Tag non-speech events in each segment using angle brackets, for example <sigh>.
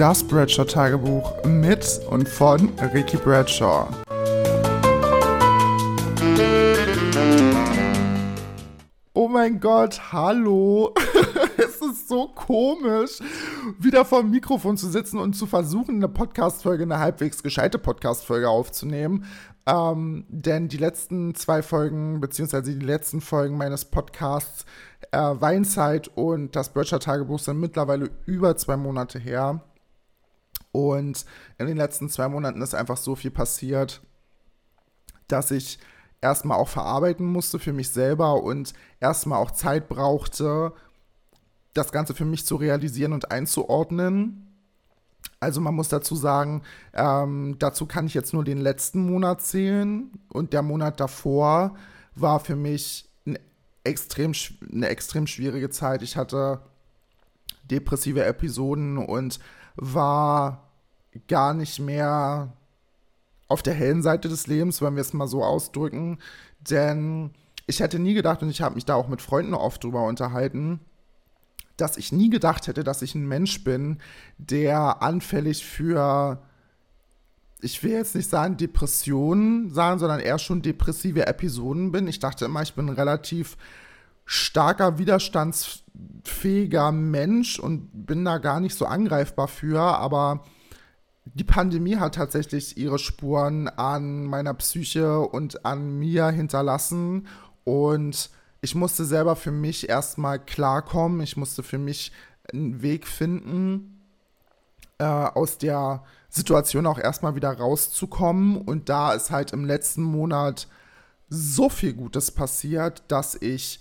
das Bradshaw-Tagebuch mit und von Ricky Bradshaw. Oh mein Gott, hallo. <laughs> es ist so komisch, wieder vor dem Mikrofon zu sitzen und zu versuchen, eine Podcast-Folge, eine halbwegs gescheite Podcast-Folge aufzunehmen. Ähm, denn die letzten zwei Folgen, beziehungsweise die letzten Folgen meines Podcasts äh, Weinzeit und das Bircher Tagebuch sind mittlerweile über zwei Monate her. Und in den letzten zwei Monaten ist einfach so viel passiert, dass ich erstmal auch verarbeiten musste für mich selber und erstmal auch Zeit brauchte, das Ganze für mich zu realisieren und einzuordnen. Also man muss dazu sagen, ähm, dazu kann ich jetzt nur den letzten Monat zählen und der Monat davor war für mich ein extrem, eine extrem schwierige Zeit. Ich hatte depressive Episoden und war gar nicht mehr auf der hellen Seite des Lebens, wenn wir es mal so ausdrücken. Denn ich hätte nie gedacht, und ich habe mich da auch mit Freunden oft drüber unterhalten, dass ich nie gedacht hätte, dass ich ein Mensch bin, der anfällig für, ich will jetzt nicht sagen Depressionen sagen, sondern eher schon depressive Episoden bin. Ich dachte immer, ich bin relativ starker, widerstandsfähiger Mensch und bin da gar nicht so angreifbar für, aber die Pandemie hat tatsächlich ihre Spuren an meiner Psyche und an mir hinterlassen und ich musste selber für mich erstmal klarkommen. Ich musste für mich einen Weg finden, äh, aus der Situation auch erstmal wieder rauszukommen. Und da ist halt im letzten Monat so viel Gutes passiert, dass ich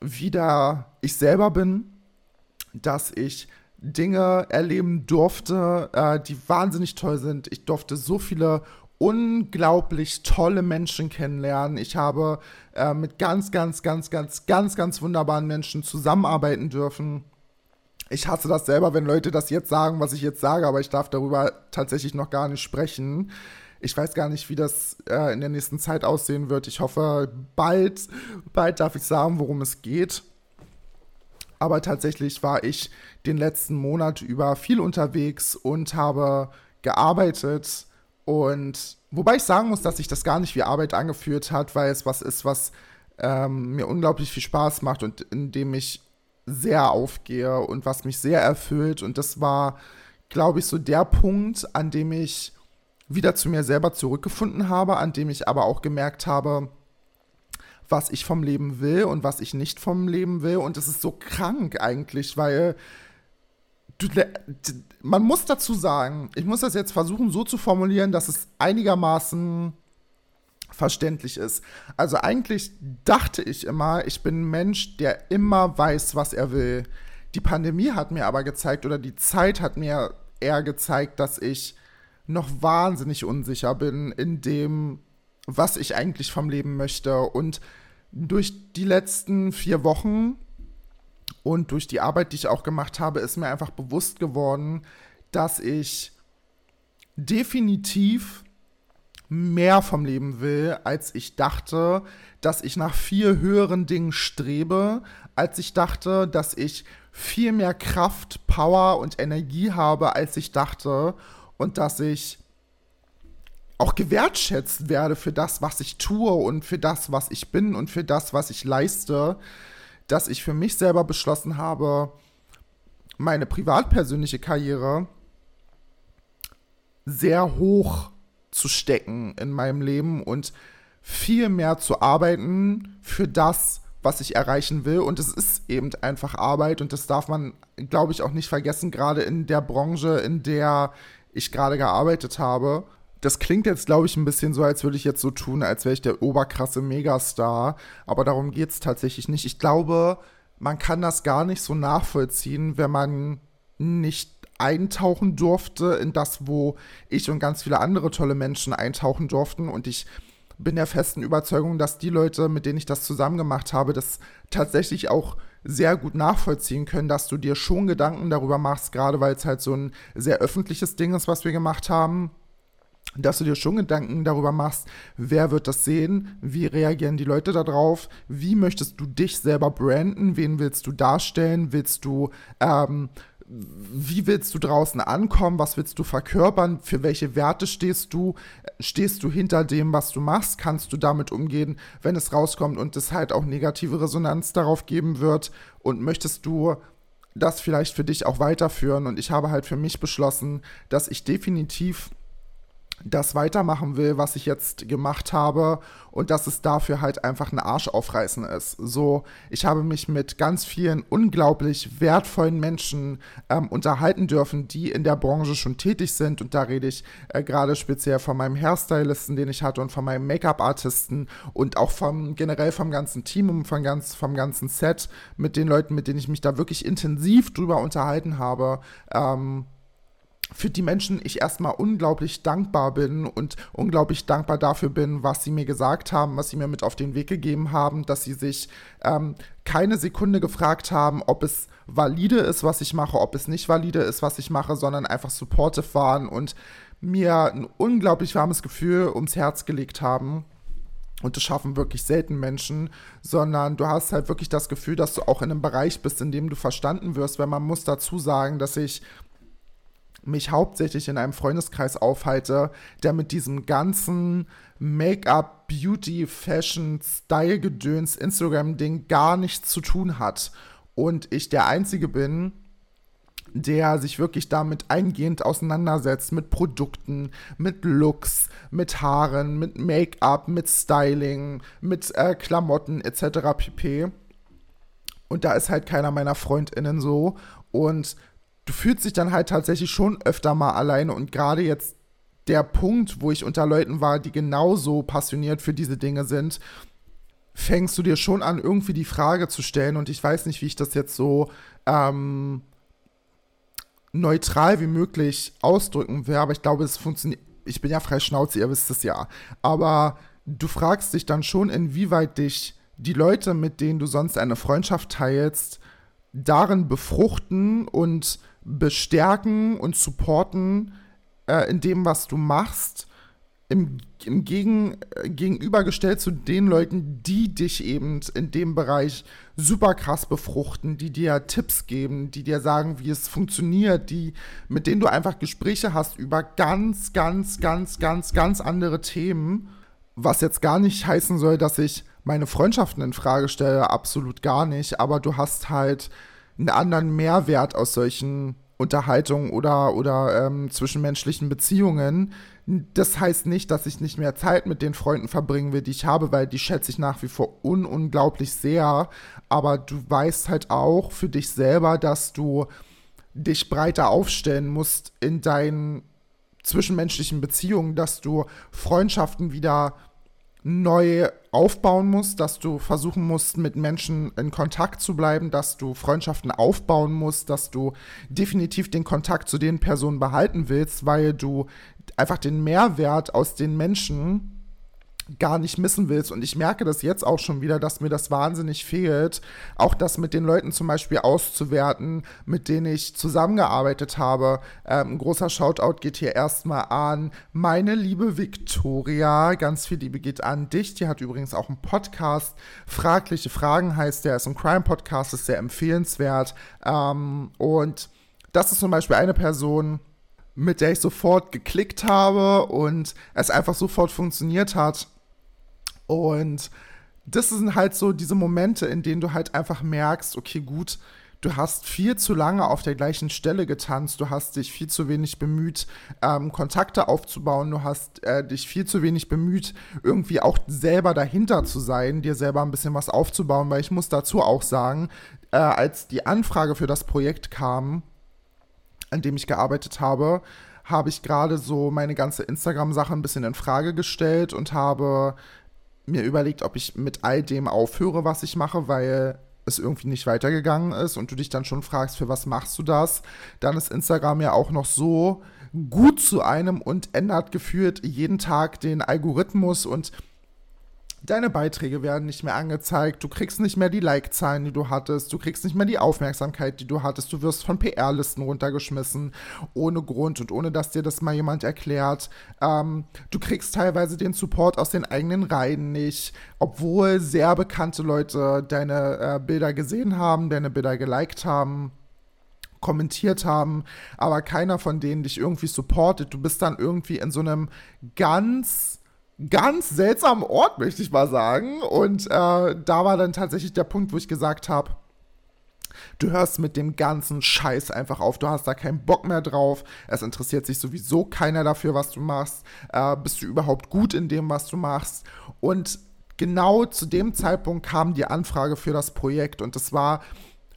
wieder ich selber bin, dass ich Dinge erleben durfte, äh, die wahnsinnig toll sind. Ich durfte so viele unglaublich tolle Menschen kennenlernen. Ich habe äh, mit ganz, ganz, ganz, ganz, ganz, ganz wunderbaren Menschen zusammenarbeiten dürfen. Ich hasse das selber, wenn Leute das jetzt sagen, was ich jetzt sage, aber ich darf darüber tatsächlich noch gar nicht sprechen. Ich weiß gar nicht, wie das äh, in der nächsten Zeit aussehen wird. Ich hoffe, bald, bald darf ich sagen, worum es geht. Aber tatsächlich war ich den letzten Monat über viel unterwegs und habe gearbeitet, und wobei ich sagen muss, dass sich das gar nicht wie Arbeit angeführt hat, weil es was ist, was ähm, mir unglaublich viel Spaß macht und in dem ich sehr aufgehe und was mich sehr erfüllt. Und das war, glaube ich, so der Punkt, an dem ich wieder zu mir selber zurückgefunden habe, an dem ich aber auch gemerkt habe, was ich vom Leben will und was ich nicht vom Leben will. Und es ist so krank eigentlich, weil du, man muss dazu sagen, ich muss das jetzt versuchen so zu formulieren, dass es einigermaßen verständlich ist. Also eigentlich dachte ich immer, ich bin ein Mensch, der immer weiß, was er will. Die Pandemie hat mir aber gezeigt, oder die Zeit hat mir eher gezeigt, dass ich noch wahnsinnig unsicher bin in dem, was ich eigentlich vom Leben möchte. Und durch die letzten vier Wochen und durch die Arbeit, die ich auch gemacht habe, ist mir einfach bewusst geworden, dass ich definitiv mehr vom Leben will, als ich dachte, dass ich nach viel höheren Dingen strebe, als ich dachte, dass ich viel mehr Kraft, Power und Energie habe, als ich dachte und dass ich auch gewertschätzt werde für das, was ich tue und für das, was ich bin und für das, was ich leiste dass ich für mich selber beschlossen habe, meine privatpersönliche Karriere sehr hoch zu stecken in meinem Leben und viel mehr zu arbeiten für das, was ich erreichen will. Und es ist eben einfach Arbeit und das darf man, glaube ich, auch nicht vergessen, gerade in der Branche, in der ich gerade gearbeitet habe das klingt jetzt, glaube ich, ein bisschen so, als würde ich jetzt so tun, als wäre ich der oberkrasse Megastar. Aber darum geht es tatsächlich nicht. Ich glaube, man kann das gar nicht so nachvollziehen, wenn man nicht eintauchen durfte in das, wo ich und ganz viele andere tolle Menschen eintauchen durften. Und ich bin der festen Überzeugung, dass die Leute, mit denen ich das zusammen gemacht habe, das tatsächlich auch sehr gut nachvollziehen können, dass du dir schon Gedanken darüber machst, gerade weil es halt so ein sehr öffentliches Ding ist, was wir gemacht haben dass du dir schon Gedanken darüber machst, wer wird das sehen, wie reagieren die Leute darauf, wie möchtest du dich selber branden, wen willst du darstellen, willst du ähm, wie willst du draußen ankommen, was willst du verkörpern, für welche Werte stehst du, stehst du hinter dem, was du machst, kannst du damit umgehen, wenn es rauskommt und es halt auch negative Resonanz darauf geben wird? Und möchtest du das vielleicht für dich auch weiterführen? Und ich habe halt für mich beschlossen, dass ich definitiv das weitermachen will, was ich jetzt gemacht habe und dass es dafür halt einfach ein Arsch aufreißen ist. So, ich habe mich mit ganz vielen unglaublich wertvollen Menschen ähm, unterhalten dürfen, die in der Branche schon tätig sind und da rede ich äh, gerade speziell von meinem Hairstylisten, den ich hatte und von meinem Make-up-Artisten und auch vom generell vom ganzen Team und vom, ganz, vom ganzen Set mit den Leuten, mit denen ich mich da wirklich intensiv drüber unterhalten habe. Ähm, für die Menschen ich erstmal unglaublich dankbar bin und unglaublich dankbar dafür bin, was sie mir gesagt haben, was sie mir mit auf den Weg gegeben haben, dass sie sich ähm, keine Sekunde gefragt haben, ob es valide ist, was ich mache, ob es nicht valide ist, was ich mache, sondern einfach supportive waren und mir ein unglaublich warmes Gefühl ums Herz gelegt haben. Und das schaffen wirklich selten Menschen, sondern du hast halt wirklich das Gefühl, dass du auch in einem Bereich bist, in dem du verstanden wirst, weil man muss dazu sagen, dass ich mich hauptsächlich in einem Freundeskreis aufhalte, der mit diesem ganzen Make-up, Beauty, Fashion, Style-Gedöns, Instagram-Ding gar nichts zu tun hat. Und ich der Einzige bin, der sich wirklich damit eingehend auseinandersetzt, mit Produkten, mit Looks, mit Haaren, mit Make-up, mit Styling, mit äh, Klamotten etc. pp. Und da ist halt keiner meiner Freundinnen so. Und du fühlst dich dann halt tatsächlich schon öfter mal alleine und gerade jetzt der Punkt, wo ich unter Leuten war, die genauso passioniert für diese Dinge sind, fängst du dir schon an, irgendwie die Frage zu stellen und ich weiß nicht, wie ich das jetzt so ähm, neutral wie möglich ausdrücken will, aber ich glaube, es funktioniert. Ich bin ja frei Schnauze, ihr wisst es ja. Aber du fragst dich dann schon, inwieweit dich die Leute, mit denen du sonst eine Freundschaft teilst, darin befruchten und bestärken und supporten äh, in dem, was du machst, im, im Gegen, äh, gegenübergestellt zu den Leuten, die dich eben in dem Bereich super krass befruchten, die dir Tipps geben, die dir sagen, wie es funktioniert, die, mit denen du einfach Gespräche hast über ganz, ganz, ganz, ganz, ganz andere Themen. Was jetzt gar nicht heißen soll, dass ich meine Freundschaften in Frage stelle, absolut gar nicht, aber du hast halt einen anderen Mehrwert aus solchen Unterhaltungen oder, oder ähm, zwischenmenschlichen Beziehungen. Das heißt nicht, dass ich nicht mehr Zeit mit den Freunden verbringen will, die ich habe, weil die schätze ich nach wie vor un unglaublich sehr. Aber du weißt halt auch für dich selber, dass du dich breiter aufstellen musst in deinen zwischenmenschlichen Beziehungen, dass du Freundschaften wieder neu aufbauen musst, dass du versuchen musst, mit Menschen in Kontakt zu bleiben, dass du Freundschaften aufbauen musst, dass du definitiv den Kontakt zu den Personen behalten willst, weil du einfach den Mehrwert aus den Menschen gar nicht missen willst. Und ich merke das jetzt auch schon wieder, dass mir das wahnsinnig fehlt. Auch das mit den Leuten zum Beispiel auszuwerten, mit denen ich zusammengearbeitet habe. Ähm, ein großer Shoutout geht hier erstmal an meine liebe Victoria. Ganz viel Liebe geht an dich. Die hat übrigens auch einen Podcast. Fragliche Fragen heißt der. Ist ein Crime-Podcast, ist sehr empfehlenswert. Ähm, und das ist zum Beispiel eine Person, mit der ich sofort geklickt habe und es einfach sofort funktioniert hat. Und das sind halt so diese Momente, in denen du halt einfach merkst, okay, gut, du hast viel zu lange auf der gleichen Stelle getanzt, du hast dich viel zu wenig bemüht, ähm, Kontakte aufzubauen, du hast äh, dich viel zu wenig bemüht, irgendwie auch selber dahinter zu sein, dir selber ein bisschen was aufzubauen, weil ich muss dazu auch sagen, äh, als die Anfrage für das Projekt kam, an dem ich gearbeitet habe, habe ich gerade so meine ganze Instagram-Sache ein bisschen in Frage gestellt und habe mir überlegt, ob ich mit all dem aufhöre, was ich mache, weil es irgendwie nicht weitergegangen ist und du dich dann schon fragst, für was machst du das? Dann ist Instagram ja auch noch so gut zu einem und ändert gefühlt jeden Tag den Algorithmus und Deine Beiträge werden nicht mehr angezeigt, du kriegst nicht mehr die Like-Zahlen, die du hattest, du kriegst nicht mehr die Aufmerksamkeit, die du hattest, du wirst von PR-Listen runtergeschmissen, ohne Grund und ohne dass dir das mal jemand erklärt. Ähm, du kriegst teilweise den Support aus den eigenen Reihen nicht, obwohl sehr bekannte Leute deine äh, Bilder gesehen haben, deine Bilder geliked haben. kommentiert haben, aber keiner von denen dich irgendwie supportet. Du bist dann irgendwie in so einem ganz, ganz seltsamen Ort, möchte ich mal sagen. Und äh, da war dann tatsächlich der Punkt, wo ich gesagt habe, Du hörst mit dem ganzen Scheiß einfach auf. Du hast da keinen Bock mehr drauf. Es interessiert sich sowieso keiner dafür, was du machst. Äh, bist du überhaupt gut in dem, was du machst? Und genau zu dem Zeitpunkt kam die Anfrage für das Projekt. Und es war,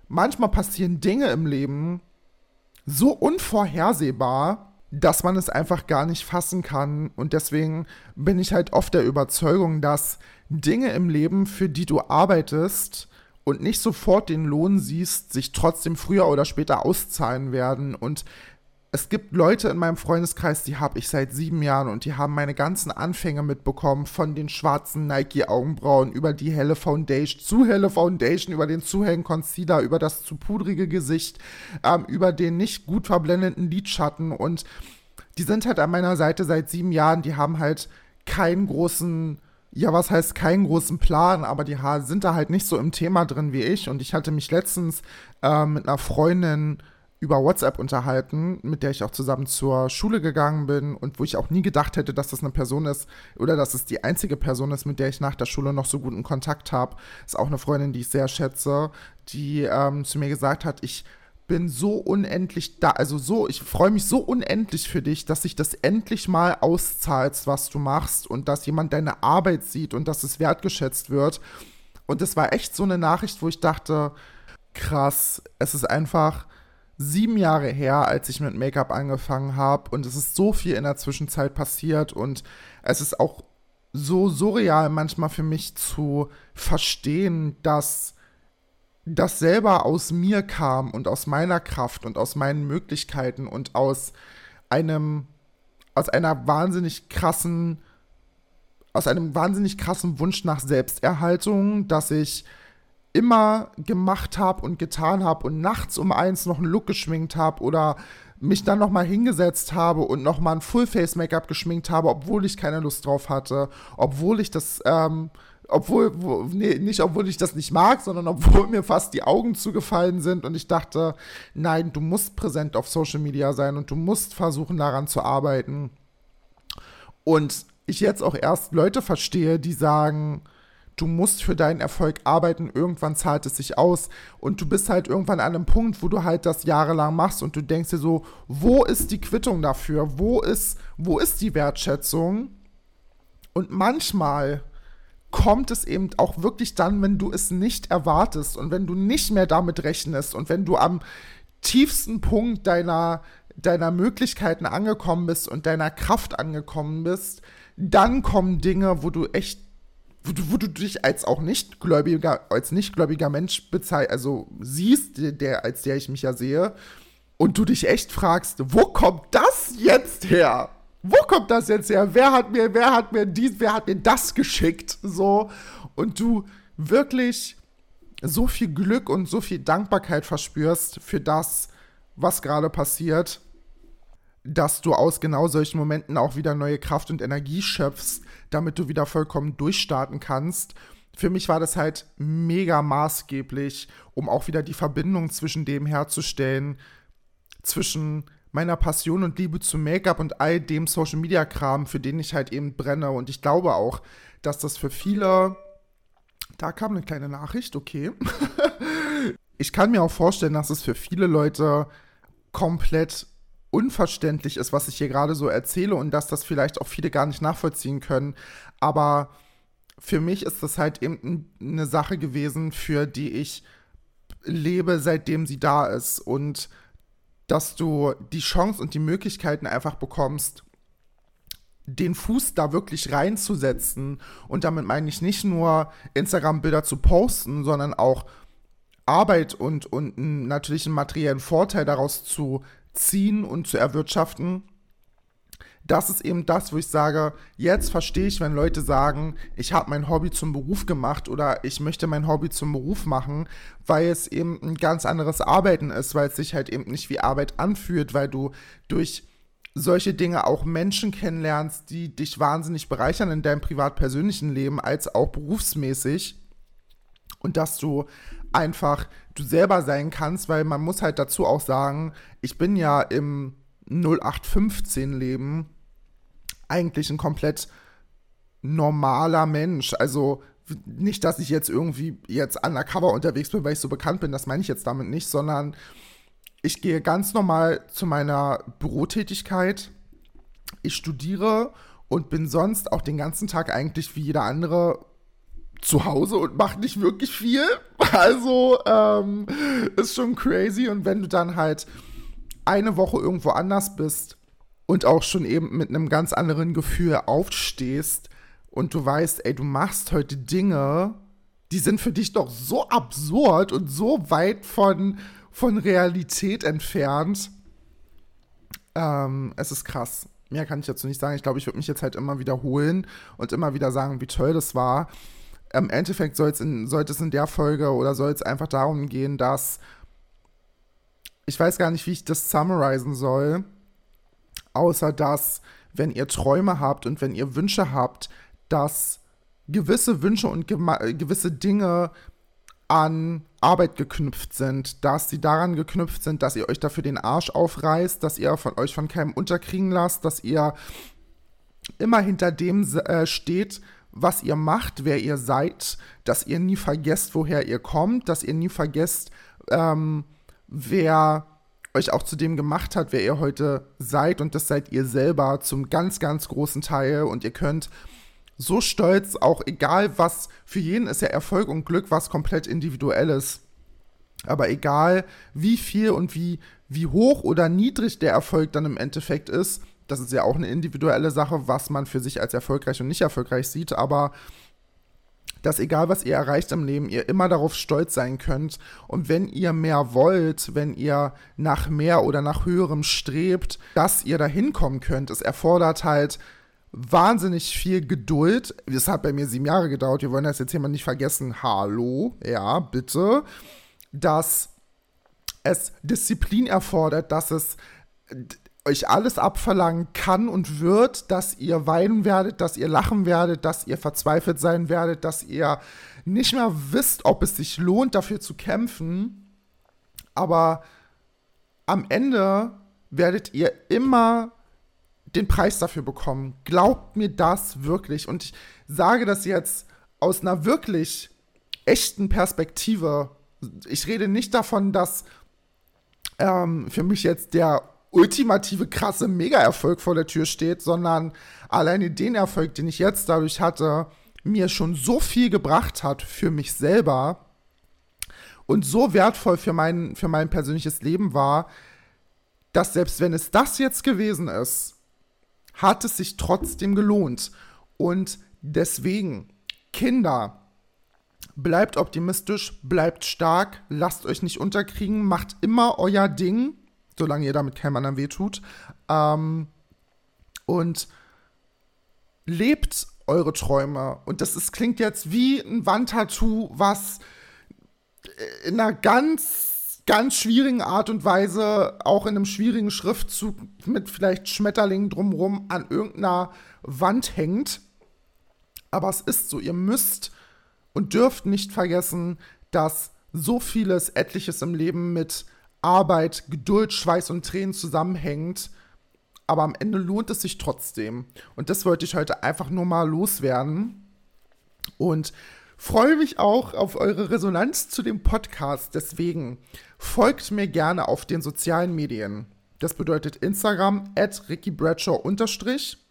manchmal passieren Dinge im Leben so unvorhersehbar, dass man es einfach gar nicht fassen kann. Und deswegen bin ich halt oft der Überzeugung, dass Dinge im Leben, für die du arbeitest, und nicht sofort den Lohn siehst, sich trotzdem früher oder später auszahlen werden. Und es gibt Leute in meinem Freundeskreis, die habe ich seit sieben Jahren und die haben meine ganzen Anfänge mitbekommen, von den schwarzen Nike-Augenbrauen über die helle Foundation, zu helle Foundation, über den zu hellen Concealer, über das zu pudrige Gesicht, ähm, über den nicht gut verblendeten Lidschatten und die sind halt an meiner Seite seit sieben Jahren, die haben halt keinen großen ja, was heißt keinen großen Plan, aber die sind da halt nicht so im Thema drin wie ich. Und ich hatte mich letztens äh, mit einer Freundin über WhatsApp unterhalten, mit der ich auch zusammen zur Schule gegangen bin und wo ich auch nie gedacht hätte, dass das eine Person ist oder dass es die einzige Person ist, mit der ich nach der Schule noch so guten Kontakt habe. Ist auch eine Freundin, die ich sehr schätze, die ähm, zu mir gesagt hat, ich bin so unendlich da, also so, ich freue mich so unendlich für dich, dass sich das endlich mal auszahlst, was du machst und dass jemand deine Arbeit sieht und dass es wertgeschätzt wird. Und es war echt so eine Nachricht, wo ich dachte, krass, es ist einfach sieben Jahre her, als ich mit Make-up angefangen habe und es ist so viel in der Zwischenzeit passiert. Und es ist auch so surreal manchmal für mich zu verstehen, dass das selber aus mir kam und aus meiner Kraft und aus meinen Möglichkeiten und aus einem, aus einer wahnsinnig krassen, aus einem wahnsinnig krassen Wunsch nach Selbsterhaltung, dass ich immer gemacht habe und getan habe und nachts um eins noch einen Look geschminkt habe oder mich dann noch mal hingesetzt habe und noch mal ein Full-Face-Make-up geschminkt habe, obwohl ich keine Lust drauf hatte, obwohl ich das ähm, obwohl, wo, nee, nicht obwohl ich das nicht mag, sondern obwohl mir fast die Augen zugefallen sind und ich dachte, nein, du musst präsent auf Social Media sein und du musst versuchen daran zu arbeiten. Und ich jetzt auch erst Leute verstehe, die sagen, du musst für deinen Erfolg arbeiten, irgendwann zahlt es sich aus und du bist halt irgendwann an einem Punkt, wo du halt das jahrelang machst und du denkst dir so, wo ist die Quittung dafür? Wo ist, wo ist die Wertschätzung? Und manchmal kommt es eben auch wirklich dann, wenn du es nicht erwartest und wenn du nicht mehr damit rechnest und wenn du am tiefsten Punkt deiner, deiner Möglichkeiten angekommen bist und deiner Kraft angekommen bist, dann kommen Dinge, wo du echt, wo du, wo du dich als auch nichtgläubiger, als nichtgläubiger Mensch also siehst, der, als der ich mich ja sehe, und du dich echt fragst, wo kommt das jetzt her? wo kommt das jetzt her? Wer hat mir, wer hat mir dies, wer hat mir das geschickt? So. Und du wirklich so viel Glück und so viel Dankbarkeit verspürst für das, was gerade passiert, dass du aus genau solchen Momenten auch wieder neue Kraft und Energie schöpfst, damit du wieder vollkommen durchstarten kannst. Für mich war das halt mega maßgeblich, um auch wieder die Verbindung zwischen dem herzustellen, zwischen meiner Passion und Liebe zu Make-up und all dem Social Media Kram, für den ich halt eben brenne. Und ich glaube auch, dass das für viele. Da kam eine kleine Nachricht, okay. <laughs> ich kann mir auch vorstellen, dass es für viele Leute komplett unverständlich ist, was ich hier gerade so erzähle und dass das vielleicht auch viele gar nicht nachvollziehen können. Aber für mich ist das halt eben eine Sache gewesen, für die ich lebe, seitdem sie da ist. Und dass du die Chance und die Möglichkeiten einfach bekommst, den Fuß da wirklich reinzusetzen. Und damit meine ich nicht nur Instagram-Bilder zu posten, sondern auch Arbeit und, und natürlich einen materiellen Vorteil daraus zu ziehen und zu erwirtschaften. Das ist eben das, wo ich sage, jetzt verstehe ich, wenn Leute sagen, ich habe mein Hobby zum Beruf gemacht oder ich möchte mein Hobby zum Beruf machen, weil es eben ein ganz anderes Arbeiten ist, weil es sich halt eben nicht wie Arbeit anfühlt, weil du durch solche Dinge auch Menschen kennenlernst, die dich wahnsinnig bereichern in deinem privat-persönlichen Leben als auch berufsmäßig. Und dass du einfach du selber sein kannst, weil man muss halt dazu auch sagen, ich bin ja im 0815 Leben eigentlich ein komplett normaler Mensch. Also nicht, dass ich jetzt irgendwie jetzt undercover unterwegs bin, weil ich so bekannt bin, das meine ich jetzt damit nicht, sondern ich gehe ganz normal zu meiner Bürotätigkeit. Ich studiere und bin sonst auch den ganzen Tag eigentlich wie jeder andere zu Hause und mache nicht wirklich viel. Also ähm, ist schon crazy. Und wenn du dann halt eine Woche irgendwo anders bist und auch schon eben mit einem ganz anderen Gefühl aufstehst und du weißt, ey, du machst heute Dinge, die sind für dich doch so absurd und so weit von, von Realität entfernt. Ähm, es ist krass. Mehr kann ich dazu nicht sagen. Ich glaube, ich würde mich jetzt halt immer wiederholen und immer wieder sagen, wie toll das war. Im Endeffekt soll es in, sollte es in der Folge oder soll es einfach darum gehen, dass ich weiß gar nicht, wie ich das summarisen soll, außer dass, wenn ihr Träume habt und wenn ihr Wünsche habt, dass gewisse Wünsche und gewisse Dinge an Arbeit geknüpft sind, dass sie daran geknüpft sind, dass ihr euch dafür den Arsch aufreißt, dass ihr von euch von keinem unterkriegen lasst, dass ihr immer hinter dem äh, steht, was ihr macht, wer ihr seid, dass ihr nie vergesst, woher ihr kommt, dass ihr nie vergesst, ähm, wer euch auch zu dem gemacht hat, wer ihr heute seid und das seid ihr selber zum ganz, ganz großen Teil und ihr könnt so stolz, auch egal was, für jeden ist ja Erfolg und Glück was komplett individuelles. Aber egal wie viel und wie, wie hoch oder niedrig der Erfolg dann im Endeffekt ist, das ist ja auch eine individuelle Sache, was man für sich als erfolgreich und nicht erfolgreich sieht, aber dass egal was ihr erreicht im Leben, ihr immer darauf stolz sein könnt. Und wenn ihr mehr wollt, wenn ihr nach mehr oder nach höherem strebt, dass ihr da hinkommen könnt. Es erfordert halt wahnsinnig viel Geduld. Es hat bei mir sieben Jahre gedauert. Wir wollen das jetzt hier mal nicht vergessen. Hallo, ja, bitte. Dass es Disziplin erfordert, dass es euch alles abverlangen kann und wird, dass ihr weinen werdet, dass ihr lachen werdet, dass ihr verzweifelt sein werdet, dass ihr nicht mehr wisst, ob es sich lohnt, dafür zu kämpfen. Aber am Ende werdet ihr immer den Preis dafür bekommen. Glaubt mir das wirklich. Und ich sage das jetzt aus einer wirklich echten Perspektive. Ich rede nicht davon, dass ähm, für mich jetzt der ultimative, krasse Mega-Erfolg vor der Tür steht, sondern alleine den Erfolg, den ich jetzt dadurch hatte, mir schon so viel gebracht hat für mich selber und so wertvoll für mein, für mein persönliches Leben war, dass selbst wenn es das jetzt gewesen ist, hat es sich trotzdem gelohnt. Und deswegen, Kinder, bleibt optimistisch, bleibt stark, lasst euch nicht unterkriegen, macht immer euer Ding solange ihr damit keinem anderen wehtut. Ähm, und lebt eure Träume. Und das ist, klingt jetzt wie ein Wandtattoo, was in einer ganz, ganz schwierigen Art und Weise, auch in einem schwierigen Schriftzug mit vielleicht Schmetterlingen drumherum an irgendeiner Wand hängt. Aber es ist so, ihr müsst und dürft nicht vergessen, dass so vieles, etliches im Leben mit Arbeit, Geduld, Schweiß und Tränen zusammenhängt. Aber am Ende lohnt es sich trotzdem. Und das wollte ich heute einfach nur mal loswerden. Und freue mich auch auf eure Resonanz zu dem Podcast. Deswegen folgt mir gerne auf den sozialen Medien. Das bedeutet Instagram at Ricky Bradshaw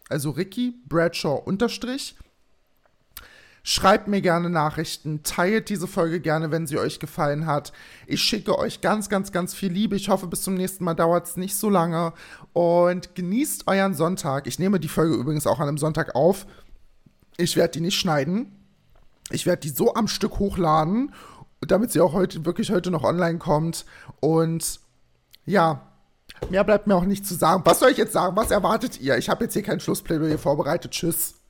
also Ricky Bradshaw Schreibt mir gerne Nachrichten, teilt diese Folge gerne, wenn sie euch gefallen hat. Ich schicke euch ganz, ganz, ganz viel Liebe. Ich hoffe, bis zum nächsten Mal dauert es nicht so lange. Und genießt euren Sonntag. Ich nehme die Folge übrigens auch an einem Sonntag auf. Ich werde die nicht schneiden. Ich werde die so am Stück hochladen, damit sie auch heute wirklich heute noch online kommt. Und ja, mehr bleibt mir auch nicht zu sagen. Was soll ich jetzt sagen? Was erwartet ihr? Ich habe jetzt hier kein Schlussplädoyer vorbereitet. Tschüss.